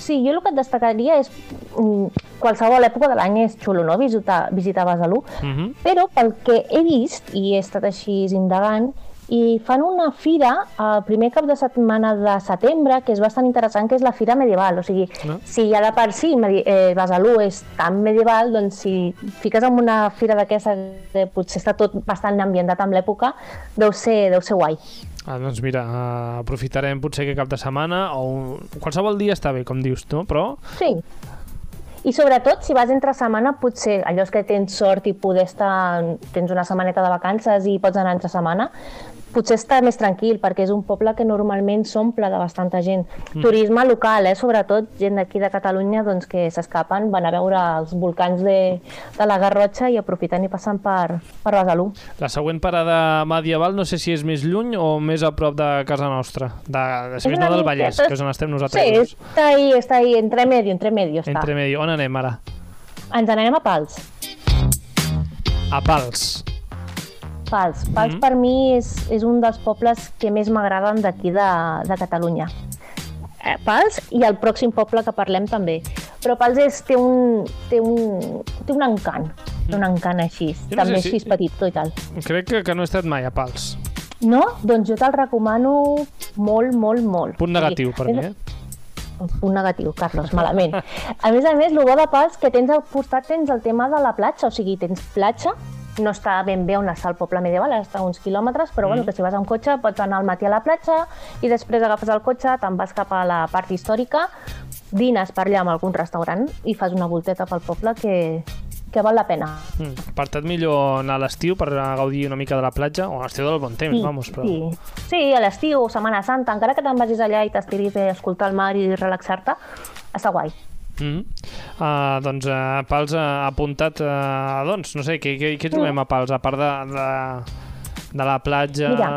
Sí, jo el que et destacaria és mm, qualsevol època de l'any és xulo, no?, visitar, visitar Besalú, Mhm. però pel que he vist, i he estat així indagant, i fan una fira el primer cap de setmana de setembre, que és bastant interessant, que és la Fira Medieval. O sigui, No? si ja de per si eh, Besalú és tan medieval, doncs si fiques en una fira d'aquesta que potser està tot bastant ambientat amb l'època, deu ser, deu ser guai. Ah, doncs mira, uh, aprofitarem potser que cap de setmana o un... qualsevol dia està bé, com dius tu, però Sí. I sobretot, si vas entre setmana, potser allò és que tens sort i poder estar... Tens una setmaneta de vacances i pots anar entre setmana, potser està més tranquil, perquè és un poble que normalment s'omple de bastanta gent. Mm. Turisme local, eh? sobretot gent d'aquí de Catalunya doncs, que s'escapen, van a veure els volcans de, de la Garrotxa i aprofiten i passen per, per Besalú. la següent parada medieval no sé si és més lluny o més a prop de casa nostra, de, de si És més no del Vallès, que és on estem nosaltres. Sí, està ahí, està ahí, entre medio, entre medio està. Entre medio. On anem ara? Ens n'anem a Pals. A Pals. Pals. Pals Mhm. per mi és, és un dels pobles que més m'agraden d'aquí de, de Catalunya. Eh, Pals i el pròxim poble que parlem també. Però Pals és, té, un, té, un, té un encant, té un encant així, Jo no sé també si- així petit i tal. Crec que, que no he estat mai a Pals. No? Doncs jo te'l recomano molt, molt, molt. Punt negatiu per és- mi, eh? Un negatiu, Carlos, malament. A més a més, el bo de Pals que tens al costat tens el tema de la platja, o sigui, tens platja, no està ben bé on està el poble medieval, està a uns quilòmetres, però bueno, que si vas amb cotxe pots anar al matí a la platja i després agafes el cotxe, te'n vas cap a la part històrica, dines per allà en algun restaurant i fas una volteta pel poble que, que val la pena. Mm. Per tant, millor anar a l'estiu per gaudir una mica de la platja, o a l'estiu del bon temps, vamos, però... sí. sí, a l'estiu o Setmana Santa, encara que te'n vagis allà i t'estiris a escoltar el mar i relaxar-te, està guai. Mm uh, doncs uh, Pals ha apuntat, uh, doncs, no sé, què, què, què trobem a Pals, a part de, de, de la platja... Mira.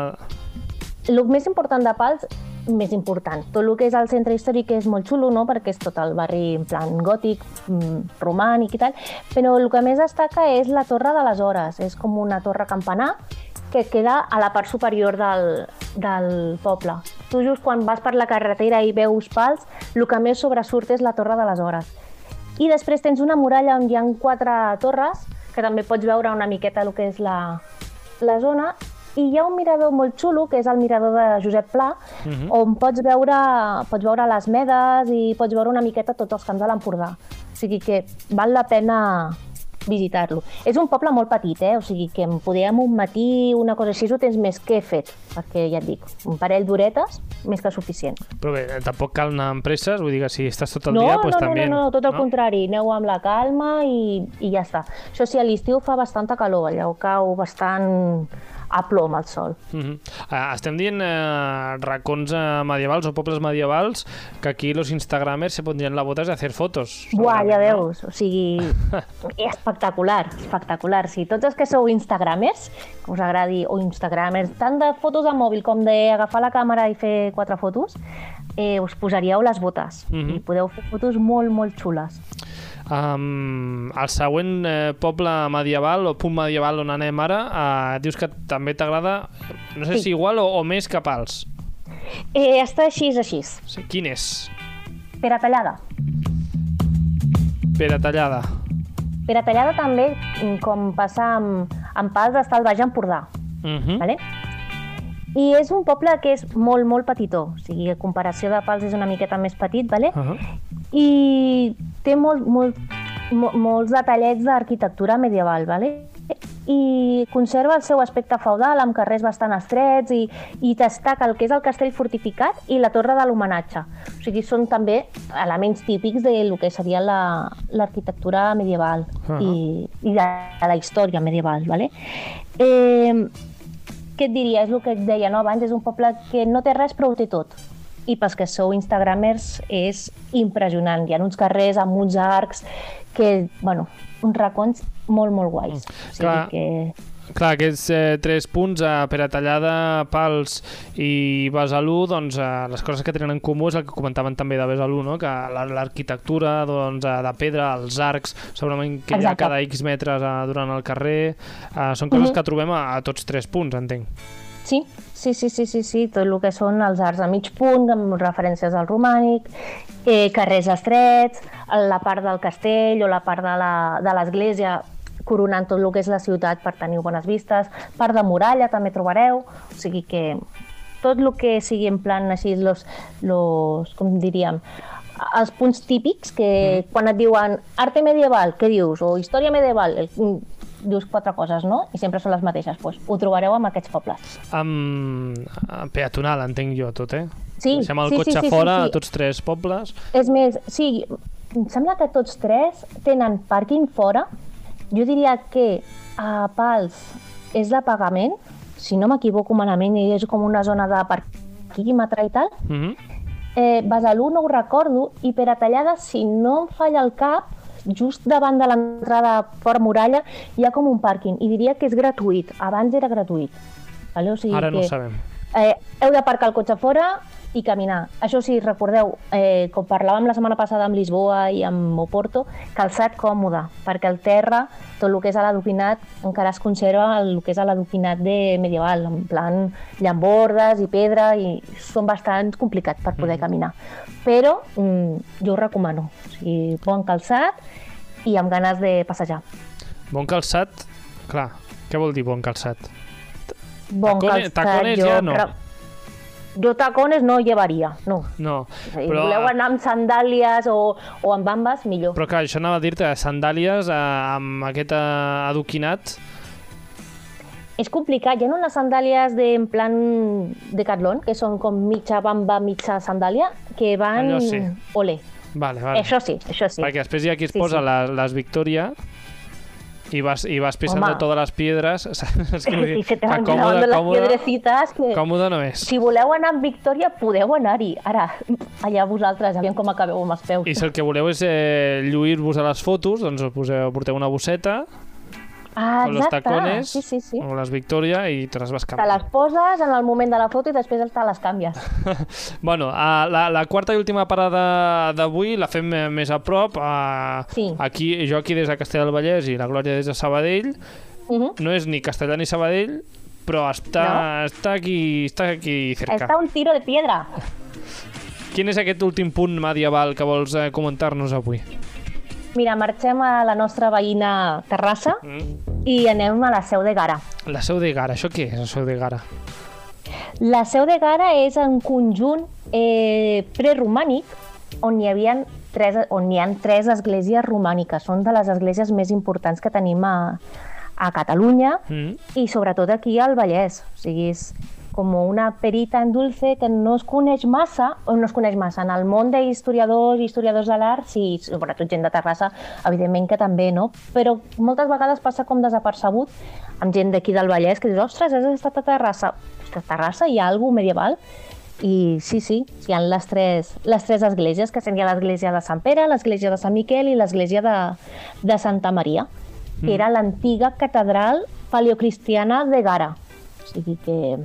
El més important de Pals, més important, tot el que és el centre històric és molt xulo, no? perquè és tot el barri en plan gòtic, mm, romànic i tal, però el que més destaca és la Torre de les Hores, és com una torre campanar que queda a la part superior del, del poble. Tu just quan vas per la carretera i veus Pals, el que més sobresurt és la Torre de les Hores. I després tens una muralla on hi ha quatre torres, que també pots veure una miqueta el que és la, la zona, i hi ha un mirador molt xulo, que és el mirador de Josep Pla, Mhm. on pots veure, pots veure les medes i pots veure una miqueta tots els camps de l'Empordà. O sigui que val la pena visitar-lo. És un poble molt petit, eh? o sigui que en podíem un matí, una cosa així, ho tens més que fet, perquè ja et dic, un parell d'horetes, més que suficient. Però bé, tampoc cal anar amb presses, vull dir que si estàs tot el no, dia, no, pues, no, també... no, no, tot el contrari, aneu amb la calma i, i ja està. Això sí, a l'estiu fa bastanta calor, allà ho cau bastant a plom el sol. Uh -huh. uh, estem dient uh, racons uh, medievals o pobles medievals que aquí los instagramers se pondrien la botas de hacer fotos. Buah, ja no? veus, o sigui, espectacular, espectacular. Si tots els que sou instagramers, que us agradi, o instagramers, tant de fotos amb mòbil com d'agafar la càmera i fer quatre fotos, eh, us posaríeu les botes Mhm. i podeu fer fotos molt, molt xules. Um, el següent eh, poble medieval o punt medieval on anem ara, uh, dius que també t'agrada, no sé Sí. si igual o, o més que Pals. Eh, està així, és així. Sí, quin és? Pere Tallada. Pere Tallada. Pere Tallada també, com passa amb, amb Pals, està al Baix Empordà. Uh -huh. Vale? I és un poble que és molt, molt petitó. O sigui, a comparació de Pals és una miqueta més petit, vale? Uh -huh. i té molt, molt, mo- molts detallets d'arquitectura medieval, vale? i conserva el seu aspecte feudal amb carrers bastant estrets i, i destaca el que és el castell fortificat i la torre de l'homenatge. O sigui, són també elements típics de lo que seria la- l'arquitectura medieval Ah. i, i de, de la història medieval. Vale? Eh, què et diria? És el que et deia no? abans, és un poble que no té res però ho té tot. I pels que sou instagramers és impressionant. Hi ha uns carrers amb uns arcs que, bueno, uns racons molt, molt guais. O sigui Clar. que... Clar, aquests eh, tres punts, eh, Pere Tallada, Pals i Besalú, doncs eh, les coses que tenen en comú és el que comentaven també de Besalú, no? que la- l'arquitectura doncs, eh, de pedra, els arcs, segurament que hi ha Exacte. cada X metres eh, durant el carrer, eh, són coses Mhm. que trobem a, a tots tres punts, entenc. Sí, sí, sí, sí, sí, sí, tot el que són els arcs a mig punt, amb referències al romànic, eh, carrers estrets, la part del castell o la part de l'església coronant tot el que és la ciutat per tenir bones vistes, part de muralla també trobareu, o sigui que tot el que sigui en plan així, los, los, com diríem, els punts típics que quan et diuen arte medieval, què dius? O història medieval, el, dius quatre coses, no? I sempre són les mateixes. Pues, ho trobareu en aquests pobles. Amb amb peatonal, entenc jo, tot, eh? Sí, Deixem el sí, cotxe sí, sí, fora sí, a sí. tots tres pobles. És més, sí, em sembla que tots tres tenen pàrquing fora. Jo diria que a Pals és de pagament, si no m'equivoco malament, i és com una zona de parquímetre i tal. Uh -huh. Eh, Besalú no ho recordo, i per a Tallada, si no em falla el cap, just davant de l'entrada per muralla hi ha com un pàrquing, i diria que és gratuït. Abans era gratuït. Vale? O sigui Ara no que, ho sabem. eh, heu d'aparcar el cotxe fora i caminar. Això sí, recordeu, eh, com parlàvem la setmana passada amb Lisboa i amb Oporto, calçat còmode, perquè el terra, tot el que és a l'adoquinat, encara es conserva el que és a l'adoquinat de medieval, en plan llambordes i pedra, i són bastant complicats per poder caminar. Però mm, jo ho recomano, o sigui, bon calçat i amb ganes de passejar. Bon calçat, clar, què vol dir bon calçat? Bon Tacones- calçat, tacones jo ja no. Jo tacones no llevaria, no. No, Si però, voleu anar amb sandàlies o, o amb bambes, millor. però clar, això anava a dir-te, sandàlies eh, amb aquest eh, adoquinat, És complicat, hi ha unes sandàlies de, en plan de catlon, que són com mitja bamba, mitja sandàlia, que van... Allò sí. Olé. vale, vale. Això sí, això sí. Perquè després hi ha qui es Sí, posa sí. les, les Victoria y vas, y vas pisando Home. todas las piedras. Es que vull dir I se van còmode, clavando les còmode, piedrecites que... còmode no és. Si voleu anar amb Victòria, podeu anar-hi. Ara, allà vosaltres, aviam com acabeu amb els peus. I si el que voleu és eh, lluir-vos a les fotos, doncs us poseu, porteu una bosseta ah, con los exacte. tacones Sí, sí, sí. o les Victoria i te les vas Te canviant. les poses en el moment de la foto i després te les canvies. Bueno, a la, la quarta i última parada d'avui la fem més a prop. A, Sí. aquí, jo aquí des de Castellà del Vallès i la Glòria des de Sabadell. Uh -huh. No és ni Castellà ni Sabadell, però està, està, aquí, està aquí cerca. Està un tiro de piedra. Quin és aquest últim punt medieval que vols eh, comentar-nos avui? Mira, marxem a la nostra veïna Terrassa Mm. i anem a la Seu de Gara. La Seu de Gara, això què és, la Seu de Gara? La Seu de Gara és un conjunt eh, preromànic on hi havia tres, on hi ha tres esglésies romàniques. Són de les esglésies més importants que tenim a, a Catalunya Mm. i sobretot aquí al Vallès. O sigui, és com una perita en dulce que no es coneix massa, o no es coneix massa. En el món d'historiadors i historiadors de l'art, sí, sobretot gent de Terrassa, evidentment que també, no? Però moltes vegades passa com desapercebut amb gent d'aquí del Vallès que dius, ostres, has estat a Terrassa. A Terrassa hi ha alguna medieval? I sí, sí, hi ha les tres, les tres esglésies, que seria l'església de Sant Pere, l'església de Sant Miquel i l'església de, de Santa Maria, que era l'antiga catedral paleocristiana de Gara. O sigui que,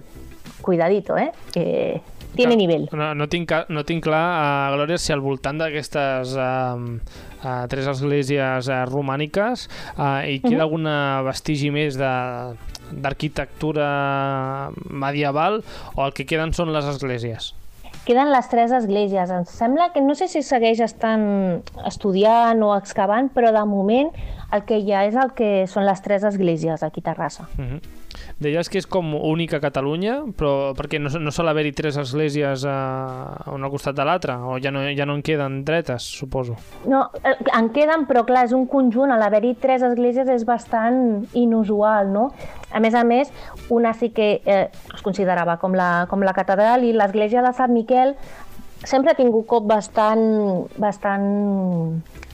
cuidadito, eh? Que tiene nivel. No, no, tinc, no tinc clar, uh, Glòria, si al voltant d'aquestes uh, uh, tres esglésies uh, romàniques uh, hi queda algun vestigi més de d'arquitectura medieval o el que queden són les esglésies? Queden les tres esglésies. Em sembla que no sé si segueix estant estudiant o excavant, però de moment el que hi ha és el que són les tres esglésies aquí a Terrassa. Uh -huh. Deies que és com única a Catalunya, però perquè no, no sol haver-hi tres esglésies uh, un al costat de l'altre, o ja no, ja no en queden dretes, suposo. No, eh, en queden, però clar, és un conjunt. A l'haver-hi tres esglésies és bastant inusual, no? A més a més, una sí que eh, es considerava com la, com la catedral i l'església de Sant Miquel sempre ha tingut cop bastant, bastant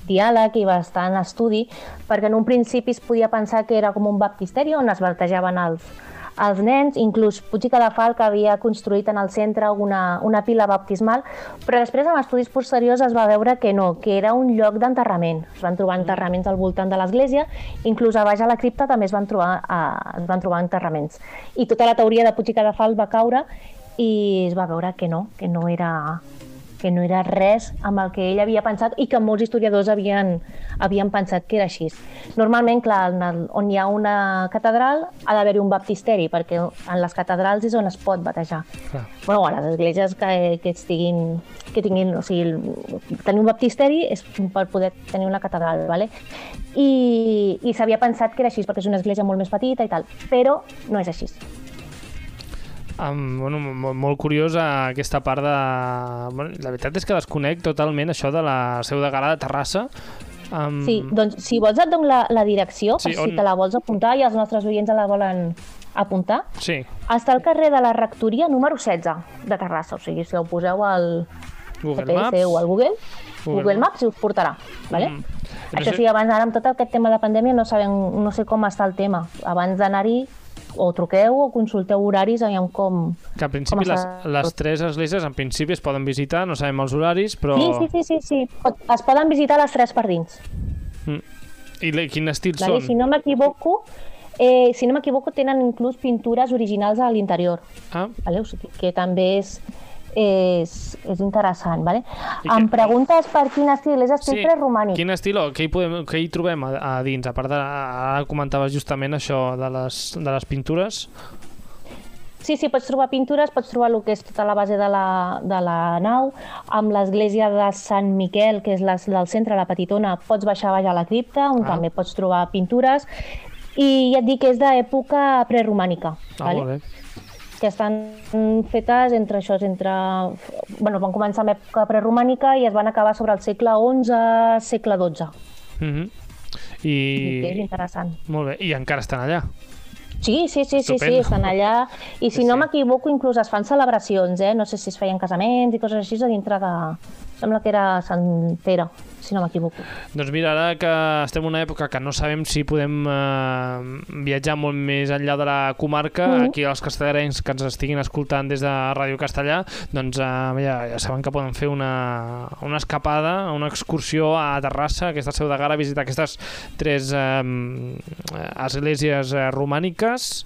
diàleg i bastant estudi, perquè en un principi es podia pensar que era com un baptisteri on es batejaven els, els nens, inclús Puig i Cadafalc havia construït en el centre una, una pila baptismal, però després en estudis posteriors es va veure que no, que era un lloc d'enterrament. Es van trobar enterraments al voltant de l'església, inclús a baix a la cripta també es van trobar, eh, es van trobar enterraments. I tota la teoria de Puig i Cadafalc va caure i es va veure que no, que no era, que no era res amb el que ell havia pensat i que molts historiadors havien, havien pensat que era així. Normalment, clar, en el, on hi ha una catedral ha d'haver-hi un baptisteri, perquè en les catedrals és on es pot batejar. Clar. Bueno, a les esglésies que, que, estiguin, que tinguin, o sigui, tenir un baptisteri és per poder tenir una catedral, ¿vale? I, i s'havia pensat que era així, perquè és una església molt més petita i tal, però no és així. Um, bueno, molt, molt curiós eh, aquesta part de... Bueno, la veritat és que desconec totalment això de la seu de Gara de Terrassa. Um, Sí, doncs si vols et dono la, la direcció, Sí, sí, on- si te la vols apuntar i els nostres oients la volen apuntar. sí. Està al carrer de la Rectoria número 16 de Terrassa, o sigui, si ho poseu al Google GPS Maps. o al Google, Google Google, Maps us portarà, ¿vale? Mm. Això sí, abans ara amb tot aquest tema de pandèmia no sabem, no sé com està el tema. Abans d'anar-hi o truqueu o consulteu horaris aviam com... Que en principi Com les, les tres esglésies en principi es poden visitar, no sabem els horaris, però... Sí, sí, sí, sí, sí. Es poden visitar les tres per dins. Mm. I le- quin estil Vale? són? Si no m'equivoco, eh, si no m'equivoco, tenen inclús pintures originals a l'interior. Ah, Vale? O sigui que també és, és, és interessant, vale? I Em què- preguntes per quin estil? És estil preromànic. Quin estil, o què hi, podem, què hi trobem a, a dins? A part de, ara comentaves justament això de les, de les pintures. Sí, sí, pots trobar pintures, pots trobar el que és tota la base de la, de la nau, amb l'església de Sant Miquel, que és la del centre, la petitona, pots baixar baix a la cripta, on Ah. també pots trobar pintures, i ja et dic que és d'època preromànica, Ah, molt bé. Que estan fetes entre això, entre... Bueno, van començar amb època preromànica i es van acabar sobre el segle XI, segle XII. Mm I... I que és I, interessant. molt bé. I encara estan allà. Sí, sí, sí, sí, sí, estan allà. I si Sí, no m'equivoco, inclús es fan celebracions, eh? No sé si es feien casaments i coses així a dintre de... Sembla que era Sant Pere, si no m'equivoco. Doncs mira, ara que estem en una època que no sabem si podem eh, viatjar molt més enllà de la comarca, Mhm. aquí els castellarencs que ens estiguin escoltant des de Ràdio Castellà, doncs eh, ja, ja saben que poden fer una, una escapada, una excursió a Terrassa, aquesta seu de Gara, visitar aquestes tres eh, esglésies eh, romàniques.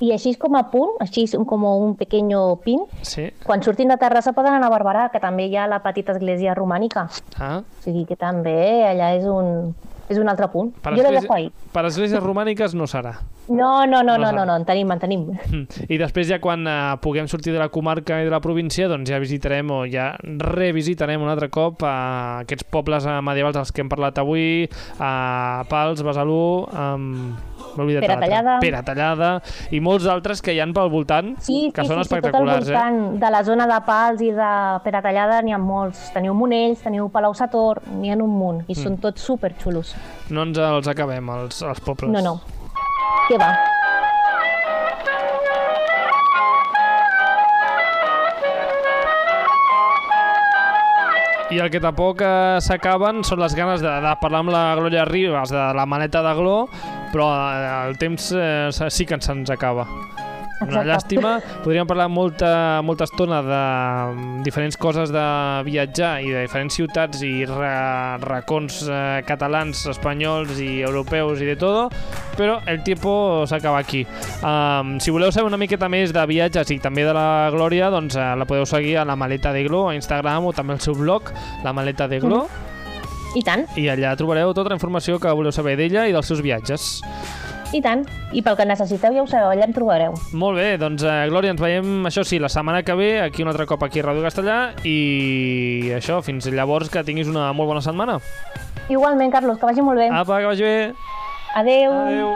I així com a punt, així com un pequeño pin, Sí. quan surtin de Terrassa poden anar a Barberà, que també hi ha la petita església romànica. Ah, O sigui que també allà és un, és un altre punt. per, jo lo església- dejo ahí. per esglésies romàniques no serà. No, no, No no, no, no, no, en tenim, en tenim. Mm. I després ja quan eh, puguem sortir de la comarca i de la província, doncs ja visitarem o ja revisitarem un altre cop eh, aquests pobles eh, medievals dels que hem parlat avui, a Pals, Besalú, um, m'he oblidat de l'altre. Peratallada. Peratallada, i molts altres que hi han pel voltant, Sí, que sí, són sí, sí, tot al espectaculars. eh? voltant de la zona de Pals i de Peratallada n'hi ha molts. Teniu Monells, teniu Palau Sator, n'hi ha un munt i Mm. són tots superxulos. No ens els acabem, els, els pobles. No, no. Què va? I el que tampoc eh, s'acaben són les ganes de, de parlar amb la Glòria Ribas de la maleta de Gló, però eh, el temps eh, sí que se'ns acaba. Una Exacte. llàstima. Podríem parlar molta, molta estona de mm, diferents coses de viatjar i de diferents ciutats i re, racons eh, catalans, espanyols i europeus i de todo, però el tiempo s'acaba aquí. Um, si voleu saber una miqueta més de viatges i també de la Glòria, doncs eh, la podeu seguir a la Maleta de Glo, a Instagram o també al seu blog, la Maleta de Glo, I tant, i allà trobareu tota la informació que voleu saber d'ella i dels seus viatges. i tant. I pel que necessiteu ja ho sabeu, allà em trobareu. Molt bé, doncs eh, Glòria, ens veiem, això sí, la setmana que ve, aquí un altre cop aquí a Ràdio Castellà, i això, fins llavors que tinguis una molt bona setmana. Igualment, Carlos, que vagi molt bé. Apa, que vagi bé. Adeu. Adéu.